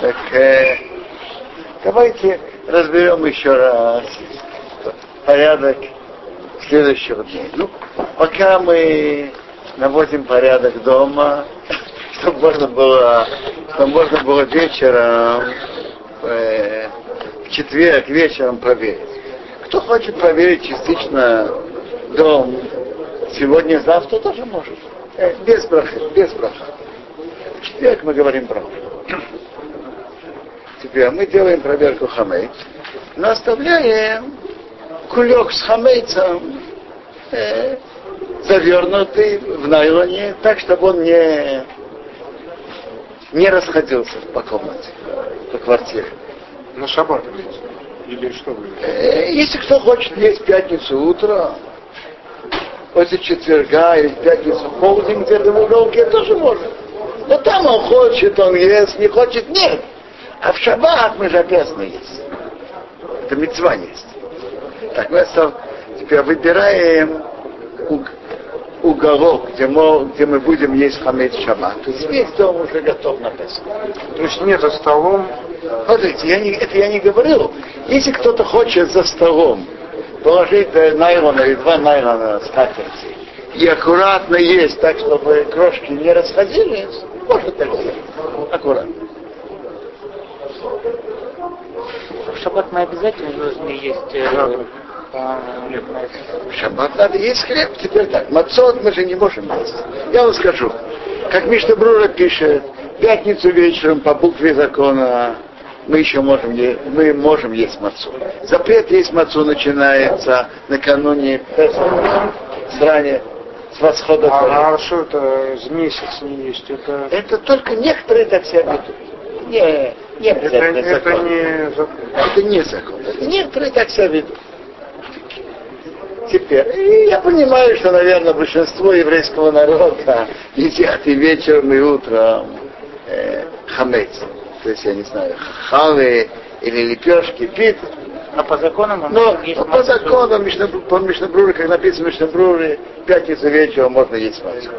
Так э, давайте разберем еще раз порядок следующего дня. Ну, пока мы наводим порядок дома, чтобы можно было, чтобы можно было вечером, э, в четверг вечером проверить. Кто хочет проверить частично дом сегодня, завтра, тоже может. Э, без браха, без браха. В четверг мы говорим браха. Теперь мы делаем проверку хамей, но оставляем кулек с хамейцем э, завернутый в найлоне, так, чтобы он не, не расходился по комнате, по квартире. На шаббат или что вы? Э, если кто хочет есть в пятницу утро, после четверга или в пятницу полдень где-то в уголке, тоже может. Но там он хочет, он ест, не хочет, нет. А в шаббат мы же обязаны есть. Это мецва есть. Так мы теперь выбираем уголок, где мы, где мы будем есть хамец шаббат. То есть весь дом уже готов на Песах. То есть не за столом. Смотрите, я не, это я не говорил. Если кто-то хочет за столом положить найлон или два найлона скатерти и аккуратно есть так, чтобы крошки не расходились, может так сделать. Аккуратно. В шаббат мы обязательно должны есть э, в шаббат надо есть хлеб. Теперь так, мацот мы же не можем есть. Я вам скажу, как Мишна Брура пишет, пятницу вечером по букве закона мы еще можем, есть, мы можем есть мацу. Запрет есть мацу начинается накануне Песаха, с ранее, с восхода. А, а что это с месяц не есть? Это, это только некоторые так себя ведут. Не, не обязательно это, закон. Это не закон. Это не закон. Это некоторые так себя ведут. Теперь, и я понимаю, что, наверное, большинство еврейского народа едят и вечером, и утром э, хамец. То есть, я не знаю, хавы или лепешки, пит. Но по законам мы Но можем есть по мацу. закону, Мишна- по Мишнабруре, как написано в Мишнабруре, в пятницу вечером можно есть мацу.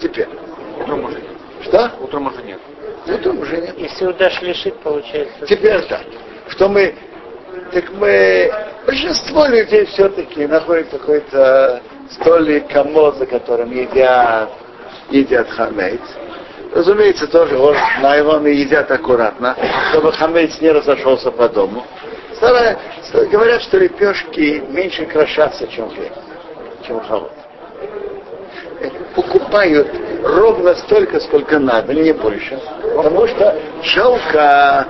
Теперь. Утром уже нет. Что? Утром уже нет. Утром уже нет. Если удашь лишить, получается. Теперь так, что мы, так мы, большинство людей все-таки находят какой-то столик, комод, за которым едят, едят хамейц. Разумеется, тоже вот найлоны едят аккуратно, чтобы хамейц не разошелся по дому. Старая- говорят, что лепешки меньше крошатся, чем хлеб, чем холод. Покупают ровно столько, сколько надо, не больше. Потому что жалко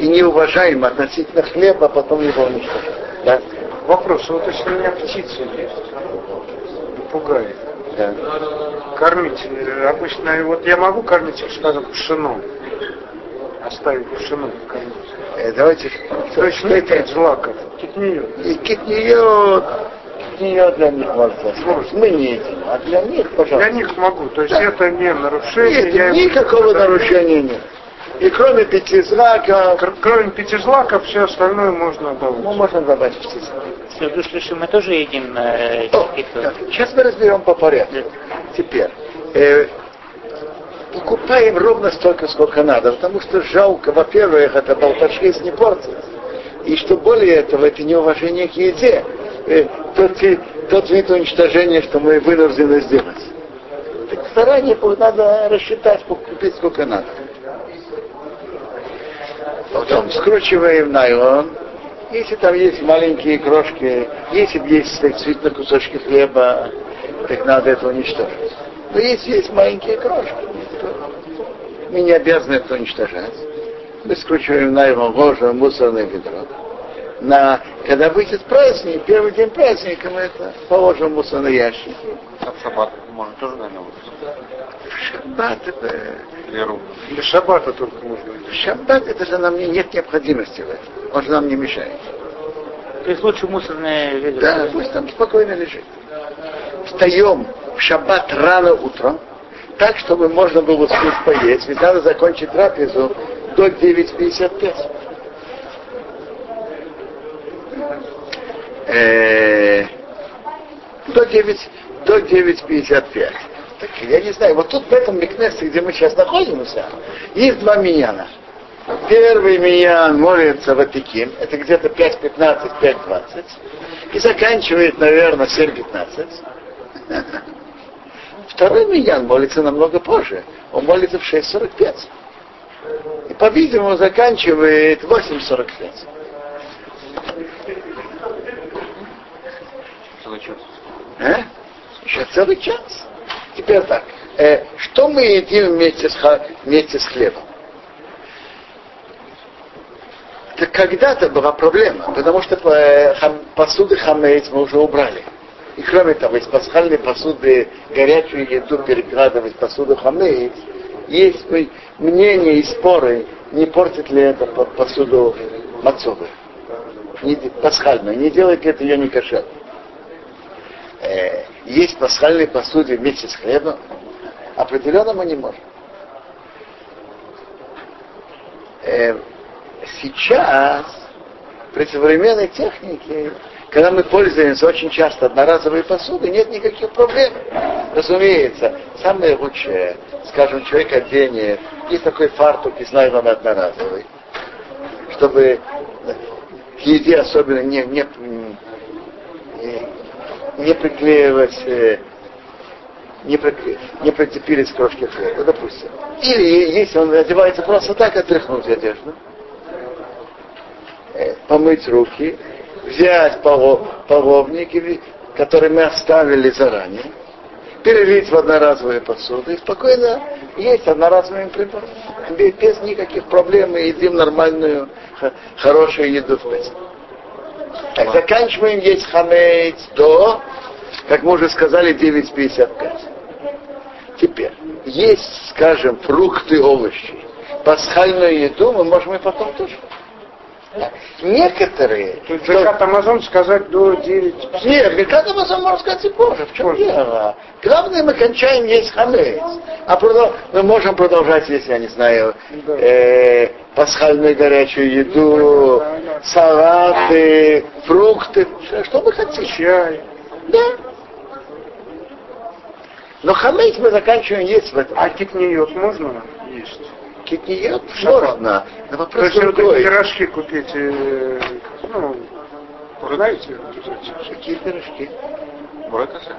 и неуважаемо относительно хлеба, а потом его уничтожать. Да? Вопрос, вот если у меня птица есть, попугай, Да. кормить, обычно, вот я могу кормить, скажем, пшеном, оставить пшеном кормить. Э, давайте. Нет это? злаков. И китниет, китниет для них можно. Может. Мы не едим, а для них, Для пожалуйста. них могу, то есть Да. это не нарушение. Нет, я никакого нарушения нет. И кроме пяти знаков, Кр- Кроме пяти злаков, все остальное можно мы отдавать. можем добавить. Если душ лишим, мы тоже едим э, О, Сейчас мы разберем по порядку. Теперь. э, покупаем ровно столько, сколько надо, потому что жалко, во-первых, это болташвиц не портит. И что более этого, это неуважение к еде. Э, тот, тот вид уничтожения, что мы вынуждены сделать. Так заранее надо рассчитать, купить сколько надо. Потом скручиваем найлон. Если там есть маленькие крошки, если есть действительно кусочки хлеба, так надо это уничтожить. Но если есть маленькие крошки, то мы не обязаны это уничтожать. Мы скручиваем найлон, ложим в мусорное ведро. На, когда будет праздник, первый день праздника, мы это положим в мусорный ящик. А в шаббат можно тоже, наверное, шаббат это. Для шаббата только можно. Шаббат это же нам не- нет необходимости в этом. Он же нам не мешает. То есть лучше мусорное ведро. Да, пусть там спокойно лежит. Встаем в шаббат рано утром, так, чтобы можно было успеть поесть. Ведь надо закончить трапезу до 9.55. Э, До 9, до 9.55. Так я не знаю, вот тут в этом Микнесе, где мы сейчас находимся, есть два миньяна. Первый миньян молится в Атиким, это где-то 5.15, 5.20, и заканчивает, наверное, 7.15. Второй миньян молится намного позже, он молится в 6.45. И, по-видимому, заканчивает 8.45. Целый час. А? Еще целый час. Теперь так. Э, что мы едим вместе с, вместе с хлебом? Это когда-то была проблема, потому что э, посуды хамейц мы уже убрали. И кроме того, из пасхальной посуды горячую еду перекладывать посуду хамейц, есть м- мнения и споры, не портит ли это по- посуду мацовы. Не, пасхальную, не делает ли это ее не кошер. Э, есть пасхальной посуде вместе с хлебом, определенно мы не можем. Э, сейчас, при современной технике, когда мы пользуемся очень часто одноразовой посудой, нет никаких проблем. Разумеется, самое лучшее, скажем, человек оденет, есть такой фартук из найлона одноразовый, чтобы к еде особенно не, не, не- приклеивать, э, не, не прицепились крошки хлеба, допустим. Или если он одевается просто так, отряхнуть одежду, э, помыть руки, взять поло- половник, или- который мы оставили заранее, перелить в одноразовые посуды и спокойно есть одноразовыми приборами. Без, никаких проблем мы едим нормальную, хорошую еду в Песах. Так, заканчиваем есть хамейц до, как мы уже сказали, 9.55. Теперь, есть, скажем, фрукты, овощи, пасхальную еду мы можем и потом тоже. Некоторые... То есть Закат Амазон сказать до 9. Нет, Беркат Амазон можно сказать и позже. В чем Позже. дело? Главное, мы кончаем есть хамец. А продол- мы можем продолжать есть, я не знаю, Да. э, пасхальную горячую еду, Да, да. салаты, фрукты, что- что мы хотим. Чай. Да. Но хамец мы заканчиваем есть в этом. А китниот можно есть? Китниет Шаббат. можно. Но То вопрос есть вот пирожки купить, э, ну, знаете, вот эти? Какие пирожки? Брекасы?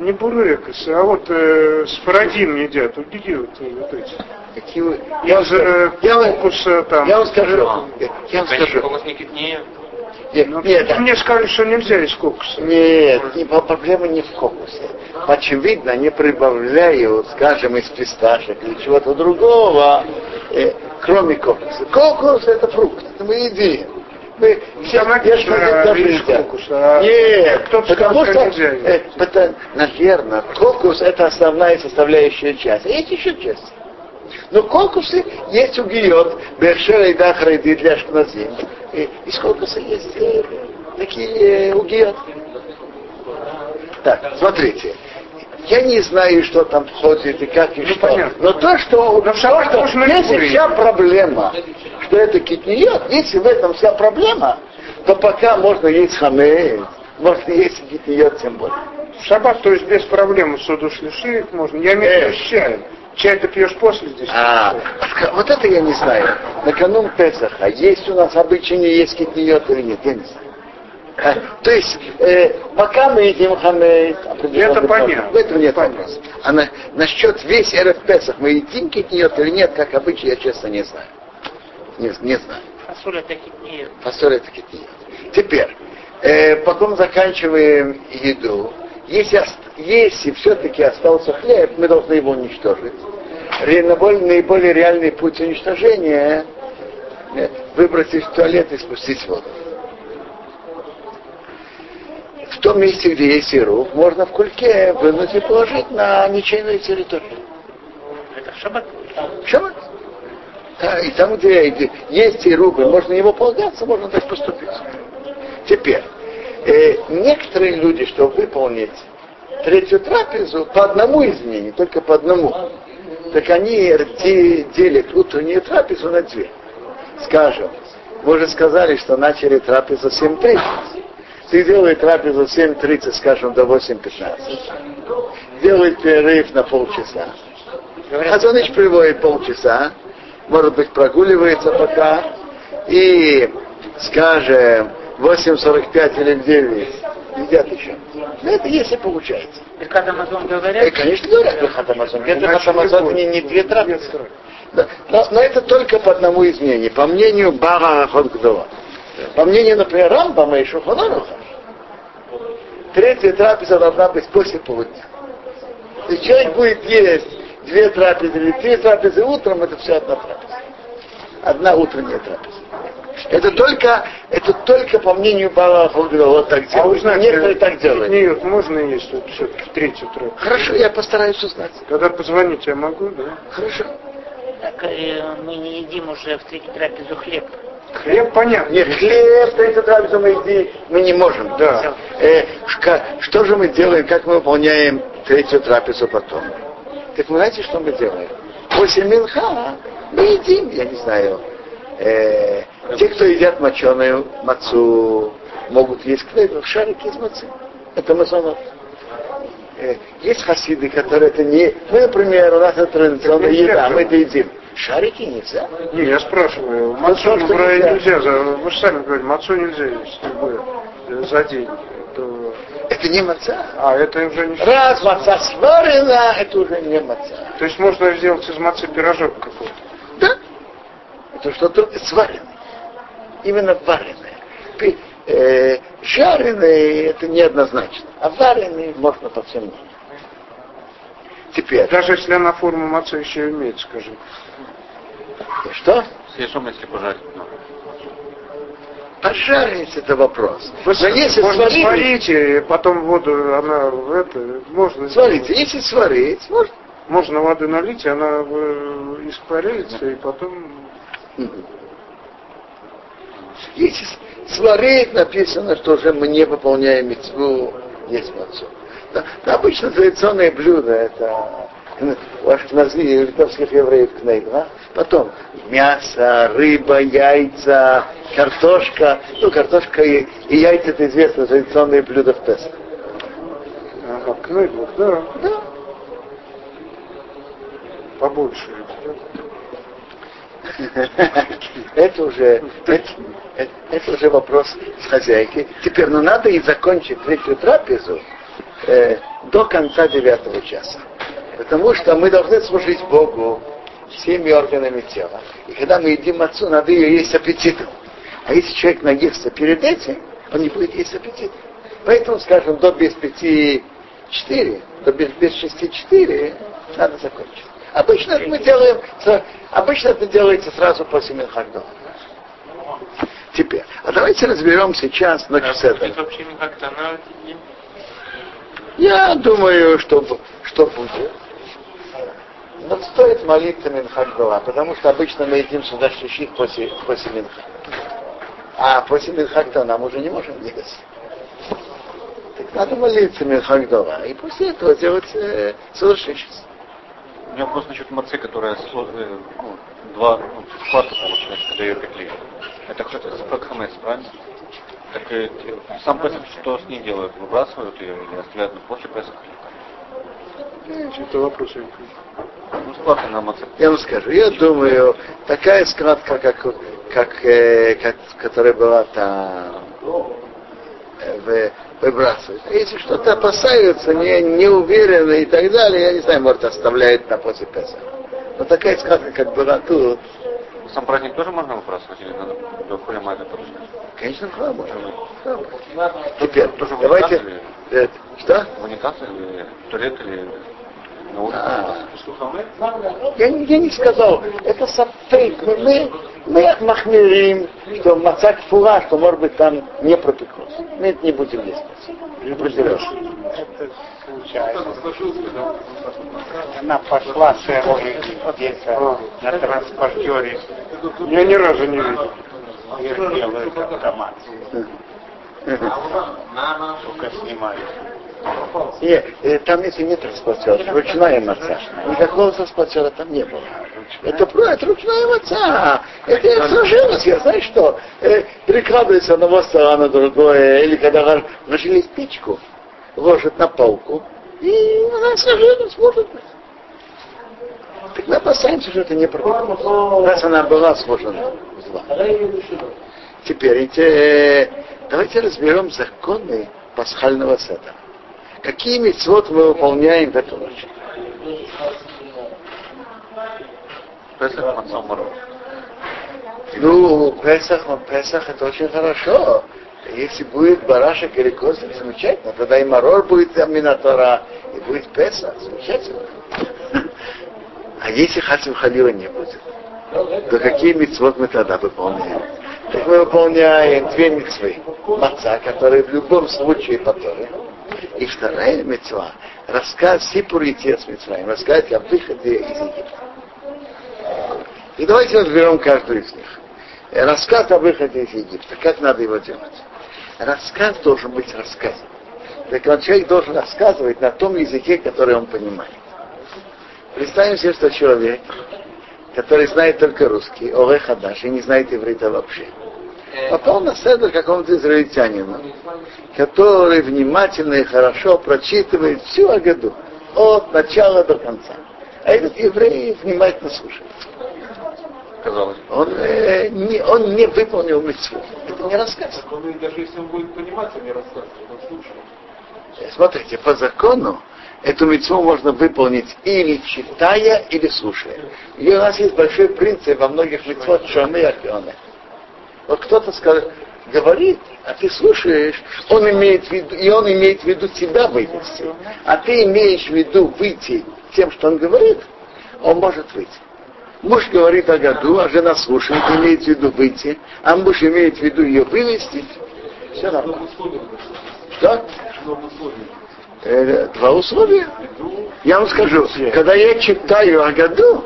не бурекасы, а вот э, с парадин едят, вот где вот, э, вот эти? Какие вы- Я, э, скажу- я, вам- кокуса там. я вам скажу. Я вам скажу. У. Нет, Ну, нет, мне сказали, что нельзя из кокуса. Нет, не, проблема не в кокусе. Очевидно, они прибавляют, скажем, из фисташек или чего-то другого, э, кроме кокуса. Кокус это фрукт, это мы едим. Мы все написано, даже едят. кокуса, а Нет, кто-то потому сказал, что, нельзя э, это, наверное, кокус это основная составляющая часть. А есть еще часть. Но кокусы есть угиот, бершера и дахрайды для шкназим. И из кокуса есть э, такие э, угиот. Так, смотрите. Я не знаю, что там входит и как и Ну, что. понятно. Но то, что, Но то, всё равно что можно если курить. вся проблема, что это китниот, если в этом вся проблема, то пока можно есть хамеец, можно есть китниот тем более. Шаббат, то есть без проблем суду шлишит можно. Я имею в Чай ты пьешь после здесь. А, вот это я не знаю. Накануне Песаха, есть у нас обычай не есть китниот или нет, я не знаю. А, То есть, э, пока мы едим хамейт, Это понятно. В этом нет Понятно. вопроса. А на, насчет весь РФ Песах, мы едим китниот или нет, как обычай, я честно не знаю. Не, не знаю. Фасоль это китниет. Фасоль это китниот. Теперь, э, потом заканчиваем еду. Если, если все-таки остался хлеб, мы должны его уничтожить. Наиболее, наиболее реальный путь уничтожения выбросить в туалет и спустить воду. В том месте, где есть ирух, можно в кульке вынуть и положить на ничейную территорию. Это шаббат. Шаббат. Да, и там, где есть и можно его полагаться, можно так поступить. Теперь, э, некоторые люди, чтобы выполнить третью трапезу, по одному изменению, только по одному, так они де- делят утреннюю трапезу на две. Скажем, мы уже сказали, что начали трапезу в 7.30. Ты делаешь трапезу в 7.30, скажем, до 8.15. делает перерыв на полчаса. Хазаныч приводит полчаса, может быть, прогуливается пока, и, скажем, 8.45 или 9 едят еще. Но это если получается. Беркат Амазон И, говорят, конечно, говорят Берхат Амазон. Берхат Амазон не, не две трапезы. Да. Но, но это только по одному изменению. По мнению Бара Ходгдова. По мнению, например, Рамбама и Шуханаруха, третья трапеза должна быть после полудня. Если человек будет есть две трапезы или три трапезы утром, это все одна трапеза. Одна утренняя трапеза. Это только, это только по мнению Бала Ходгдова вот так А делают. узнать, Некоторые так делают. Нет, можно есть вот все-таки в третью трапезу. Хорошо, я постараюсь узнать. Когда позвонить я могу, да? Хорошо. так, э, мы не едим уже в третью трапезу хлеб. Хлеб понятно. Нет, хлеб, третью трапезу мы, иди, мы не можем. Да. Э, шка- что же мы делаем, как мы выполняем третью трапезу потом? Так вы знаете, что мы делаем? После Минха мы едим, я не знаю, э, те, кто едят моченую мацу, могут есть клевер, шарики из мацы. Это масонов. Э, есть хасиды, которые это не... Мы, например, у нас это традиционная Это еда, мы это едим. Шарики нельзя. Не, я спрашиваю, Ну, мацу что брать нельзя? нельзя. Вы же сами говорите, мацу нельзя есть любое, э, за день. То- Это не маца. А, это уже не... Раз маца сварена, это уже не маца. То есть можно сделать из мацы пирожок какой-то. Это что-то сваренное. Именно вареное. Пи- э, жареное это неоднозначно. А вареный можно по всем мнениям. Теперь, Даже если она форму мацы еще имеет, скажем. что? Съешом, если пожарить. Ну, Пожарить это вопрос. Вы Но если можно сварили, сварить, и потом воду, она в это, можно сварите, сделать. если сварить, можно. Можно воды налить, и она э, испаряется, и потом... Если с- сварить, написано, что уже мы не выполняем мецву есть мацу. Да, да, обычно традиционные блюда это у ашкнази, литовских евреев кнейг, да? Потом мясо, рыба, яйца, картошка. Ну, картошка и, и яйца это известно традиционные блюда в Песах. Ага, кнедлах, да, Да. побольше. Это уже, это, это- уже вопрос с хозяйки. Теперь, ну надо и закончить третью трапезу э, до конца девятого часа. Потому что мы должны служить Богу всеми органами тела. И когда мы едим отцу, надо ее есть аппетитом. А если человек наестся перед этим, он не будет есть с аппетитом. Поэтому, скажем, до без пяти четыре, до без, без шести четыре надо закончить. Обычно это мы делаем, с- обычно это делается сразу после Минхагдова. Теперь, а давайте разберем сейчас ночь с вообще как-то на Я думаю, что, что будет. Но стоит молиться Минхагдова, потому что обычно мы едим сюда шиших после, после Минха. А после Минхагда нам уже не можем есть. Так надо молиться Минхагдова. И после этого сделать э, совершенство. У меня вопрос насчет мацы, которая э, ну, два ну, кварта получается, когда ее пекли. Это сапрак хамец, правильно? Так э, те- сам Песах что с ней делают? Выбрасывают ее или оставляют на после Песаха? Это вопрос. я не понимаю. Ну, складка на маце. Я вам скажу, я думаю, такая складка, как, как, э, как которая была там, э, вы- выбрасывают. А если что-то опасаются, не, не уверены и так далее, я не знаю, может оставляют на после Песаха. Но такая складка, как была тут, Сам праздник тоже можно выбрасывать или надо до майда подождать? конечно, хлама. Теперь, Тоже давайте... унитаз э, что? В унитаз или туалет или на улице? А. Я, не- я не сказал, это сапфейк. Мы, мы, мы махмирим, что мацак фура, что может быть там не пропеклось. Мы это не будем есть. Не определенно. Это случайно. Она пошла с где-то на транспортере. Я ни разу не видел. Вертел этот автомат. Только снимали. Нет, э, там если нет расплатера, ручная маца. Никакого расплатера там не было. Это, про- это ручная маца. Это я сложилось, я знаю что. Э, перекладывается одного стола на другое, или когда ложились печку, ложат на полку, И она сожжена, сможет быть. Так мы опасаемся, что это не правда. Раз она была сложена зла. Теперь э, давайте разберем законы пасхального сада. Какие митцвот мы выполняем в эту ночь? Песах. Ну, Песах, Песах это очень хорошо. Если будет барашек или козлик, замечательно. Тогда и Марор будет Аминатора, и будет Песах. Замечательно. А если Хасим Халила не будет, то какие митцвот мы тогда выполняем? Так мы выполняем две митцвы. Маца, которые в любом случае по И вторая митцва, рассказ Сипур и Тец Митцваем, рассказать о выходе из Египта. И давайте разберем каждую из них. Рассказ о выходе из Египта. Как надо его делать? Рассказ должен быть рассказом. Так вот, человек должен рассказывать на том языке, который он понимает. Представим себе, что человек, который знает только русский, Ове Хадаш, и не знает иврита вообще. Попал на седр какому-то израильтянину, который внимательно и хорошо прочитывает всю Агаду, от начала до конца. А этот еврей внимательно слушает. Казалось. Он, э, не, он не выполнил митцву. Это не рассказ. Так он, даже если он будет понимать, он не рассказывает, он слушает. Э, Смотрите, по закону эту митцву можно выполнить или читая, или слушая. И у нас есть большой принцип во многих митцвот шаны акионы. Вот кто-то скажет, говорит, а ты слушаешь, он имеет в виду, и он имеет в виду тебя вывести. А ты имеешь в виду выйти тем, что он говорит, он может выйти. Муж говорит о году, а жена слушает, имеет в виду выйти, а муж имеет в виду ее вывести. Все нормально. Что? Э, два условия. Я вам скажу, когда я читаю о году,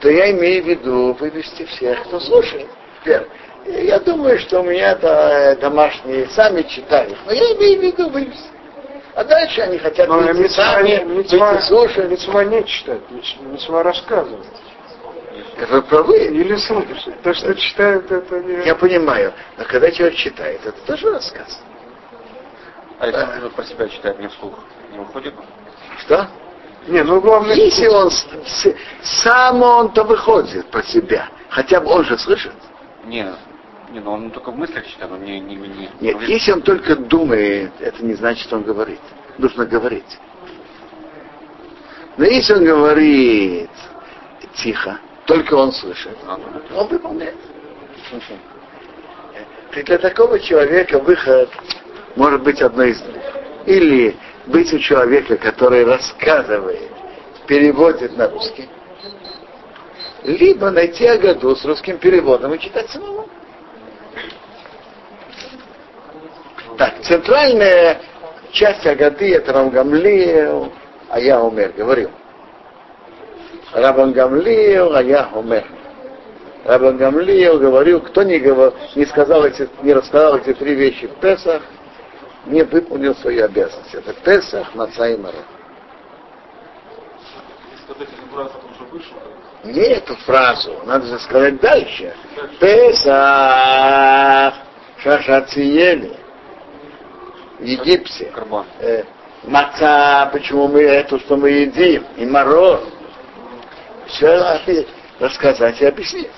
то я имею в виду вывести всех, кто слушает. Я думаю, что у меня это домашние сами читают, но я имею в виду вывести. А дальше они хотят Но выйти митцва, сами, митцва, выйти слушать. митцва не читать, митцва рассказывать. Вы правы. Или слушать. То, что читают, это не... Я понимаю. Но когда человек читает, это тоже рассказ. А если он про себя читает не вслух, не уходит? Что? Не, ну главное... Если он сам он-то выходит по себя, хотя бы он же слышит. Не, не, ну он только в мыслях читает, он не... не, не Нет, не- если он только думает, это не значит, что он говорит. Нужно говорить. Но если он говорит тихо, только он слышит, А, он выполняет. И для такого человека выход может быть одной из двух. Или быть у человека, который рассказывает, переводит на русский, либо найти Агаду с русским переводом и читать самому. Так, центральная часть Агады это Рамгамлиев, а я умер, говорил. Рабан Гамлиев, а я умер. Рабан Гамлиев говорил, кто не, говор, не, сказал эти, не рассказал эти три вещи в Песах, не выполнил свои обязанности. Это Песах, Маца и Мара. Не эту фразу, надо же сказать дальше. Песах, Шашациели, в Египте. Карбон. Э, маца, почему мы эту, что мы едим, и мороз. Все рассказать и объяснить.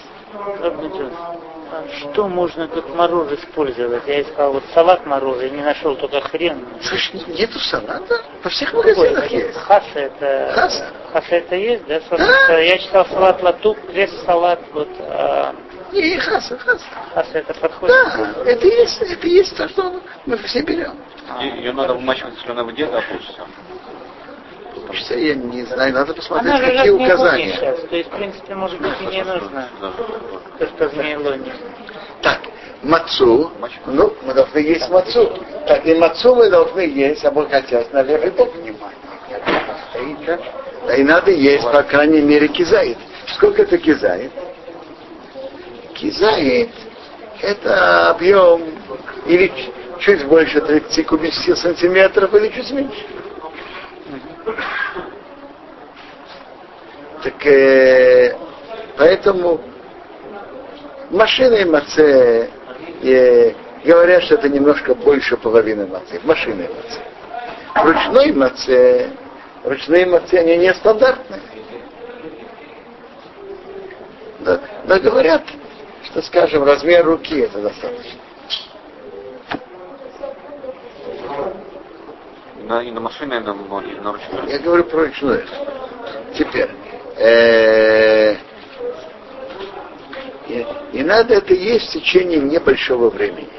Что можно тут мороз использовать? Я искал вот салат морожи, не нашел только хрен. Слушай, нету салата? Во всех Какой? магазинах есть. Хаса это... Хаса? Хаса это есть, да? Да. Я читал салат латук, крест салат, вот а Не, хаса, хаса. хаса это подходит. Да, это есть, это есть то, что мы все берем. Ее надо вымачивать в соленой воде, да, получится? Что я не знаю, надо посмотреть, Она какие указания. сейчас, то есть, в принципе, может быть, и не нужно. То, что в. Так, мацу, ну, мы должны есть мацу. Так, и мацу мы должны есть, обогатять на левый бок да? Да и надо есть, по крайней мере, кизаит. Сколько это кизаит? Кизаит это объем или чуть больше 30 кубических сантиметров, или чуть меньше. Так э, поэтому машины маце э, говорят, что это немножко больше половины маце. Машины маце. Ручной маце ручные мацы, они нестандартные. Да, но говорят, что, скажем, размер руки это достаточно. На, и на машине, и на, и на ручную. Я говорю про ручную. Теперь. Э, и, и надо это есть в течение небольшого времени.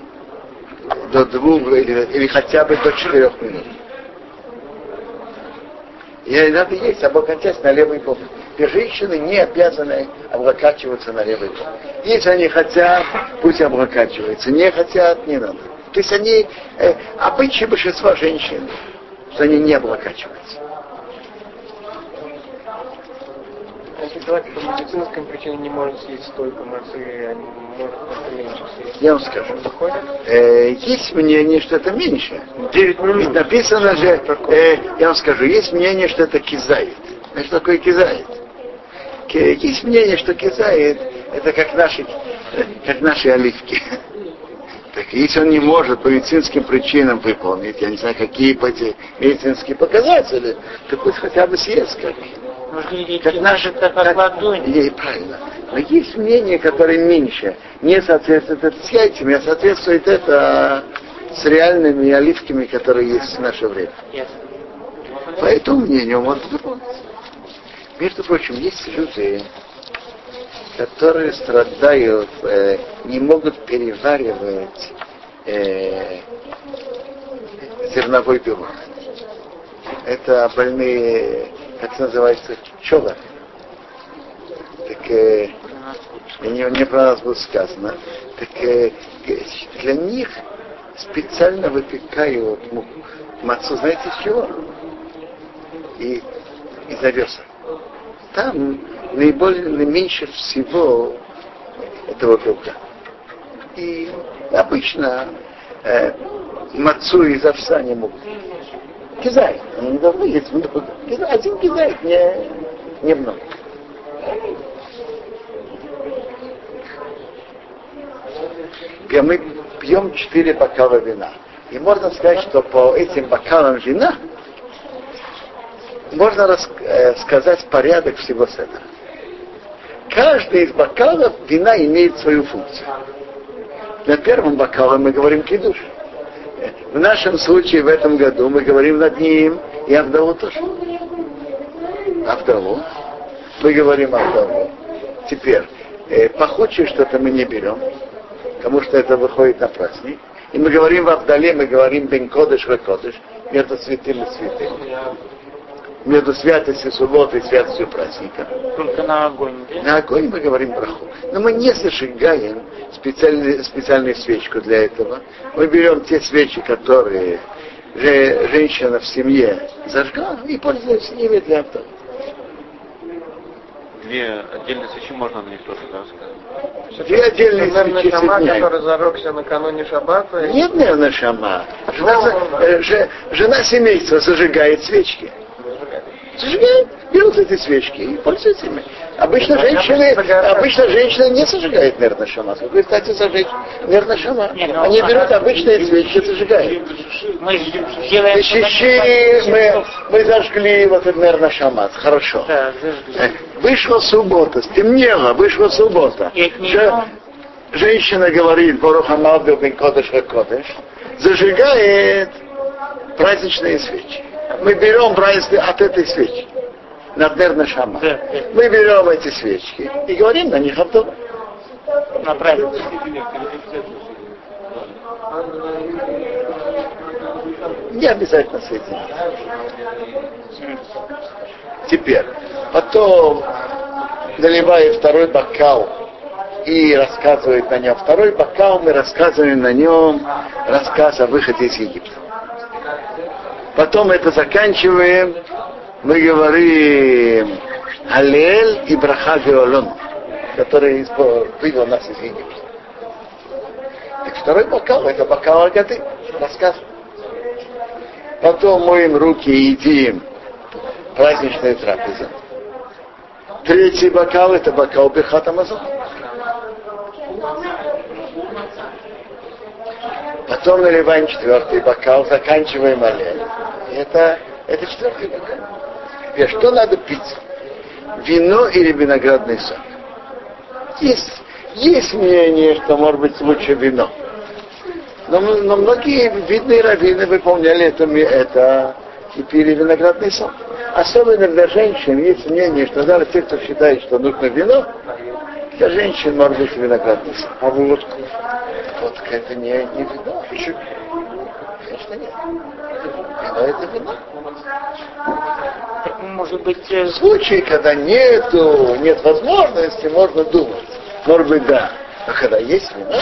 До двух или, или хотя бы до четырех минут. И надо есть облокотясь на левый бок. И женщины не обязаны облокачиваться на левый бок. Если они хотят, пусть облокачиваются. Не хотят, не надо. То есть они, э, обычаи большинства женщин, что они не облокачиваются. Если человек по медицинским причинам не может съесть столько мацы, а может как-то меньше съесть. Я вам скажу. Э, есть мнение, что это меньше. 9 минут. Ведь написано же, э, я вам скажу, есть мнение, что это кизает. А что такое кизает? Есть мнение, что кизает, это как наши, как наши оливки. Так если он не может по медицинским причинам выполнить, я не знаю, какие эти медицинские показатели, то пусть хотя бы съест как. Как наши, как. Не, правильно. Но есть мнение, которое меньше, не соответствует это с яйцами, а соответствует это с реальными оливками, которые есть в наше время. По этому мнению может выполнить. Между прочим, есть люди, которые страдают, э, не могут переваривать э, зерновой белок. Это больные, как это называется, чоло. Так э, не, не про нас будет сказано. Так э, для них специально выпекают му- мацу, знаете чего? И из овеса. Там наиболее, наименьше всего этого белка. И обычно э, мацу из овса не могут. Кизай. Они не должны есть много. Кизай, Один кизай, не, немного. И мы пьем четыре бокала вина. И можно сказать, что по этим бокалам вина можно рас- э, сказать порядок всего седа. Каждый из бокалов вина имеет свою функцию. На первом бокале мы говорим кидуш. В нашем случае в этом году мы говорим над ним и Авдалу тоже. Авдалу. Мы говорим Авдалу. Теперь, э, пахучее что-то мы не берем, потому что это выходит на праздник. И мы говорим в Авдале, мы говорим Бен Кодыш Ве Кодыш, между святым и святым. Между святостью субботы и святостью праздника. Только на огонь, да? На огонь мы говорим браху. Но мы не зажигаем специальную, специальную свечку для этого. Мы берем те свечи, которые же, женщина в семье зажгла, и пользуемся ими для этого. Две отдельные свечи можно на них тоже да, сказать. Две отдельные Наверное, свечи шама, соединяем. который зажегся накануне шаббата. Нет, наверное, шама. Жена, э, же- жена семейства зажигает свечки. Зажигает, берут эти свечки и пользуются ими. Обычно женщины, обычно женщины не зажигают нервно шама. Вы, кстати, зажечь нервно шама. Не, ну, Они ага. берут обычные свечки и зажигают. Мы делаем... Щищи мы, мы зажгли вот этот нервно шамат. Хорошо. Э, Вышла суббота, стемнело, вышла суббота. Женщина говорит, Боруха Малбил бен Кодыш Кодыш, зажигает праздничные свечи. Мы берем от этой свечи. Надмерно шама. Да, да. Мы берем эти свечки и говорим на них Авдова. На праздник. Не обязательно соединять. Теперь, потом наливает второй бокал и рассказывает на нем. Второй бокал мы рассказываем на нем рассказ о выходе из Египта. Потом это заканчиваем, мы говорим Алель и Браха Виолон, который вывел нас из Египта. Так второй бокал, это бокал Агады, рассказ. Потом моем руки и едим праздничную трапезу. Третий бокал это бокал Бехат Амазон. Потом наливаем четвертый бокал, заканчиваем олень. Это, это четвертый бокал. Теперь, что надо пить? Вино или виноградный сок? Есть, есть мнение, что может быть лучше вино. Но, но многие видные раввины выполняли это, это и пили виноградный сок. Особенно для женщин есть мнение, что даже те, кто считает, что нужно вино, для женщин может быть виноградный сок. А водка? Водка это не, не вино. Почему? Конечно нет. Вино это вино. Может быть, э, В случае, когда нету, нет возможности, можно думать. Может быть, да. А когда есть вино,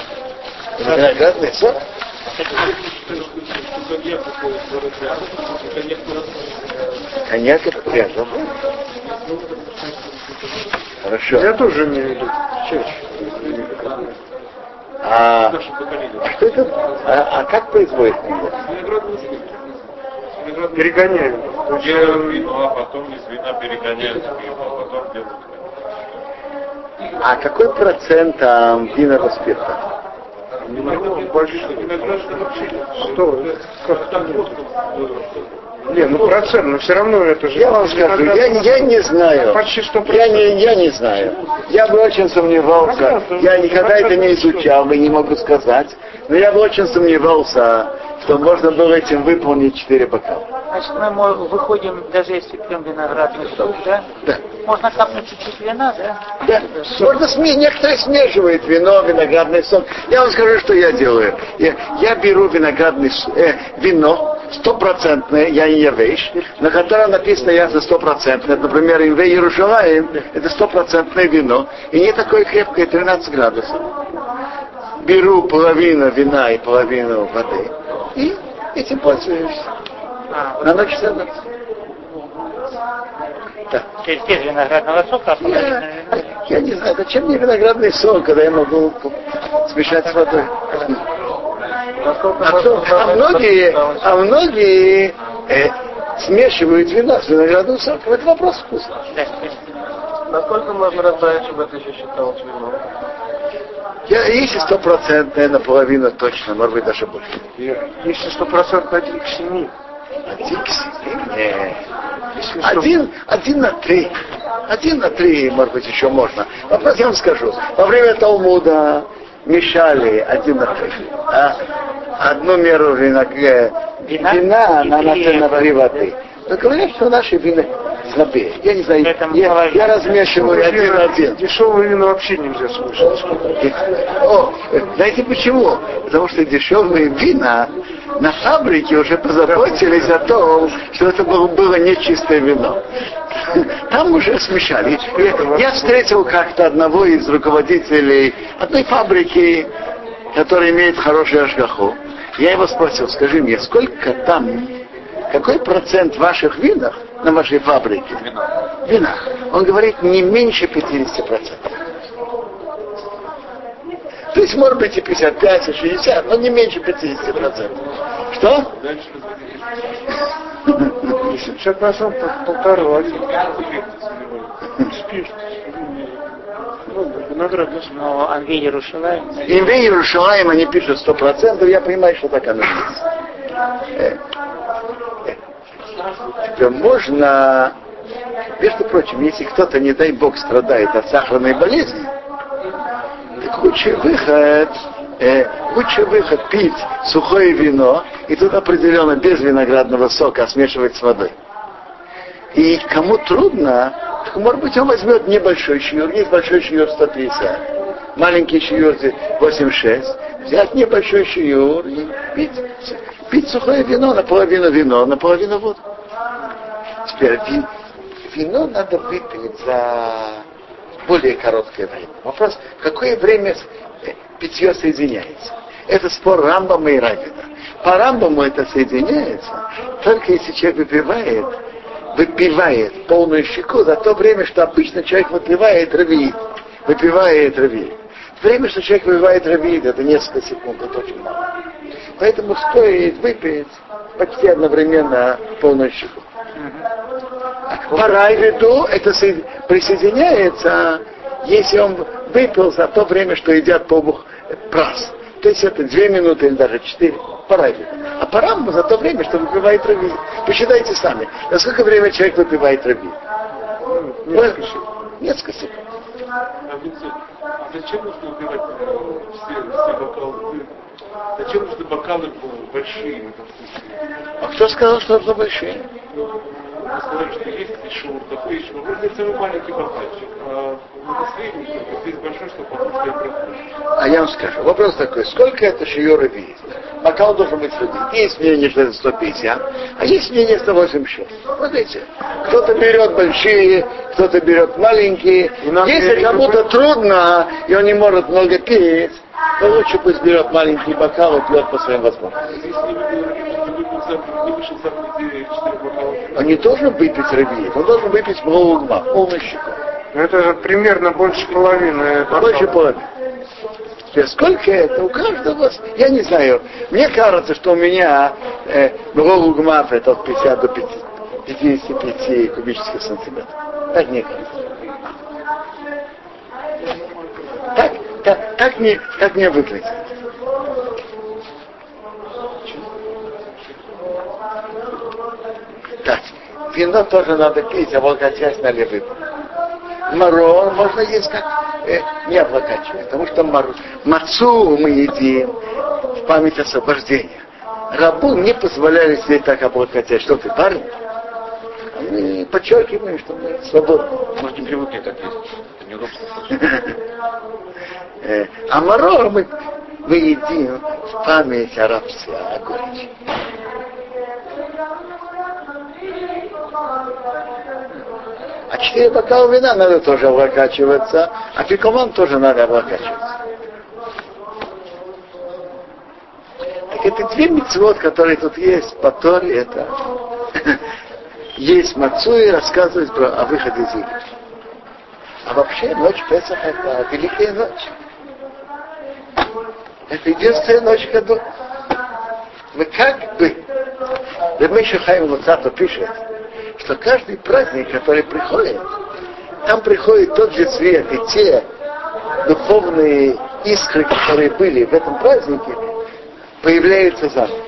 виноградный сок, коньяк это приятно. Хорошо. Я тоже имею в виду. Чаще. А, что это? А, а как производит коньяк? Перегоняем. Делают вино, а потом из вина перегоняют в пиво, а потом делают А какой процент там винного спирта? Большой. Что? Как? Не, ну процент, но все равно это же... Я вам скажу, я, я не знаю. Почти сто Я не, я не знаю. Я бы очень сомневался. Я никогда это не изучал и не могу сказать. Но я бы очень сомневался, что можно было этим выполнить четыре бокала. значит, мы выходим, даже если пьем виноградный сок, да? Да. Можно капнуть чуть-чуть вина, да? Да. Можно сме... некоторые смешивают вино, виноградный сок. Я вам скажу, что я делаю. Я, я беру виноградный э, вино, стопроцентное, я не вещь, на котором написано ясно стопроцентное. Например, Инвей Иерушалаем, это стопроцентное вино. И не такое крепкое, 13 градусов. Беру половину вина и половину воды. И этим пользуюсь. На ночь целую. Да. без виноградного сока, а Я, я не знаю, зачем мне виноградный сок, когда я могу смешать с водой. А, а многие, а многие э, смешивают вино с виноградным соком. Это вопрос вкуса. Насколько можно разбавить, чтобы это еще считалось вином? Я, если стопроцентное, наполовину точно, может быть даже больше. Если стопроцентно один к семи. Один к семи? Нет. Один, один на три. Один на три, может быть, еще можно. Вопрос я вам скажу. Во время Талмуда мешали один. А? Одну меру вина, э, Вина? вина на, на, И на воды. Но говорят, что наши вина слабее. Я не знаю, я, я размешиваю один на один. Дешевое вино вообще нельзя слушать. О, знаете почему? Потому что дешевые вина на фабрике уже позаботились о том, что это было, было нечистое вино. Там уже смешали. Я, встретил как-то одного из руководителей одной фабрики, который имеет хороший ашгаху. Я его спросил, скажи мне, сколько там, какой процент ваших винов на вашей фабрике? Вина. Он говорит, не меньше 50%. То есть, может быть, и 55, и 60, но не меньше 50%. Что? 50 процентов полтора один. Спирт. Виноградный сок. но Анвей Иерушалаем они пишут 100%, я понимаю, что так оно есть. Э, э. Теперь можно, между прочим, если кто-то, не дай бог, страдает от сахарной болезни, лучший выход, э, лучший выход пить сухое вино, и тут определенно без виноградного сока, а смешивать с водой. И кому трудно, так, может быть, он возьмет небольшой щур, есть большой щур 150, маленький щур 86, взять небольшой щур и пить, пить сухое вино, наполовину вино, наполовину воду. Теперь ви- вино надо выпить за более короткое время. Вопрос, какое время э, питье соединяется? Это спор Рамбама и Равина. По Рамбаму это соединяется, только если человек выпивает, выпивает полную щеку за то время, что обычно человек выпивает равиит. Выпивает равиит. Время, что человек выпивает равиит, это несколько секунд, это очень мало. Поэтому стоит выпить почти одновременно полную щеку. По райвиду это со- присоединяется, если он выпил за то время, что едят побух прас. То есть это две минуты или даже четыре. По пора А пора за то время, что выпивает раби. Посчитайте сами, на сколько время человек выпивает раби. Несколько Несколько секунд. А а зачем нужно убирать э, все, все бокалы? Зачем нужны бокалы большие в этом смысле? А кто сказал, что это большие? Сказали, что есть ишур, такой ишур. Вроде самый маленький бокальчик. А на средний, здесь большой, чтобы потом я. А я вам скажу, вопрос такой, сколько это шиёры видит? Бокал должен быть один. Есть мнение, что это 150, а есть мнение 186. Смотрите, кто-то берет большие, кто-то берет маленькие. Если кому-то трудно, и он не может много пить, то лучше пусть берет маленький бокал и пьет по своим возможностям. Если не выпил, не вышел за неделю 4 бокала. Он не должен выпить рыбьи, он должен выпить много угма, полный Это же примерно больше половины. Больше половины. Сколько это? У каждого, я не знаю. Мне кажется, что у меня э, гмаф это от 50 до 50, 55 кубических сантиметров. Так мне кажется. Так, так, так, мне, так мне выглядит. Так, вино тоже надо пить, а волготясь нале выпить. Марор можно есть как э, не облокачивая, потому что мар... мацу мы едим в память освобождения. Рабу не позволяли себе так облокотять. Что ты, парень? Мы подчеркиваем, что мы свободны. Может, не привыкли так есть. Это неудобно. Э, А марор мы, мы едим в память о рабстве, о горечи. А четыре бокала вина надо тоже облокачиваться, а фикоман тоже надо облокачиваться. Так это две мецвод, которые тут есть, по Торе, это есть Мацу и рассказывать про, о выходе из Египта. А вообще ночь Песах это великая ночь. Это единственная ночь году. Мы как бы, Ремейша Хайм Луцато пишет, что каждый праздник, который приходит, там приходит тот же цвет, и те духовные искры, которые были в этом празднике, появляются заново.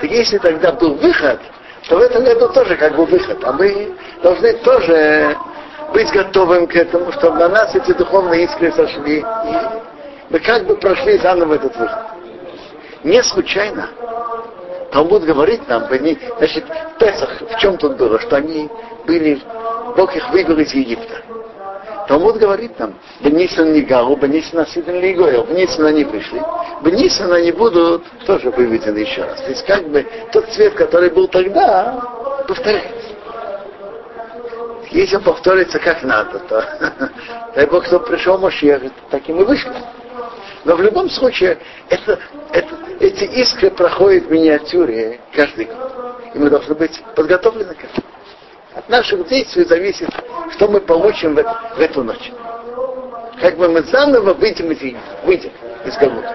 Так если тогда был выход, то в этом году тоже как бы выход. А мы должны тоже быть готовым к этому, чтобы на нас эти духовные искры сошли. И мы как бы прошли заново этот выход. Не случайно. Талмуд говорит нам, они, значит, в Песах, в чем тут было, что они были, Бог их вывел из Египта. Талмуд говорит нам, Бенисан не Галу, Бенисан Асиден Лигойл, Бенисан они пришли, Бенисан они будут тоже выведены еще раз. То есть как бы тот цвет, который был тогда, повторяется. Если он повторится как надо, то дай Бог, кто пришел Мошьех, так и мы вышли. Но в любом случае, это, это, эти искры проходят в миниатюре каждый год. И мы должны быть подготовлены к этому. От наших действий зависит, что мы получим в, в эту ночь. Как бы мы заново выйдем из, выйдем из Галута.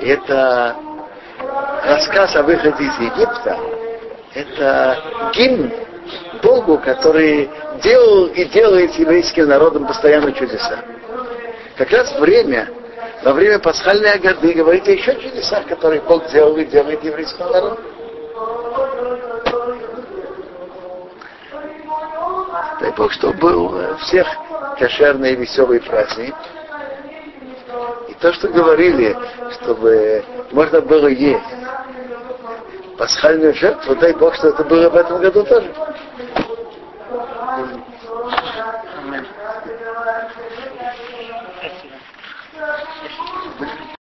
Это рассказ о выходе из Египта, это гимн Богу, который делал и делает еврейским народом постоянно чудеса. Как раз время, во время пасхальной годы говорит о еще чудесах, которые Бог делал и делает еврейскому народу. Дай Бог, чтобы был у всех кошерный и веселый праздник. И то, что говорили, чтобы можно было есть пасхальную жертву, дай Бог, что это было в этом году тоже.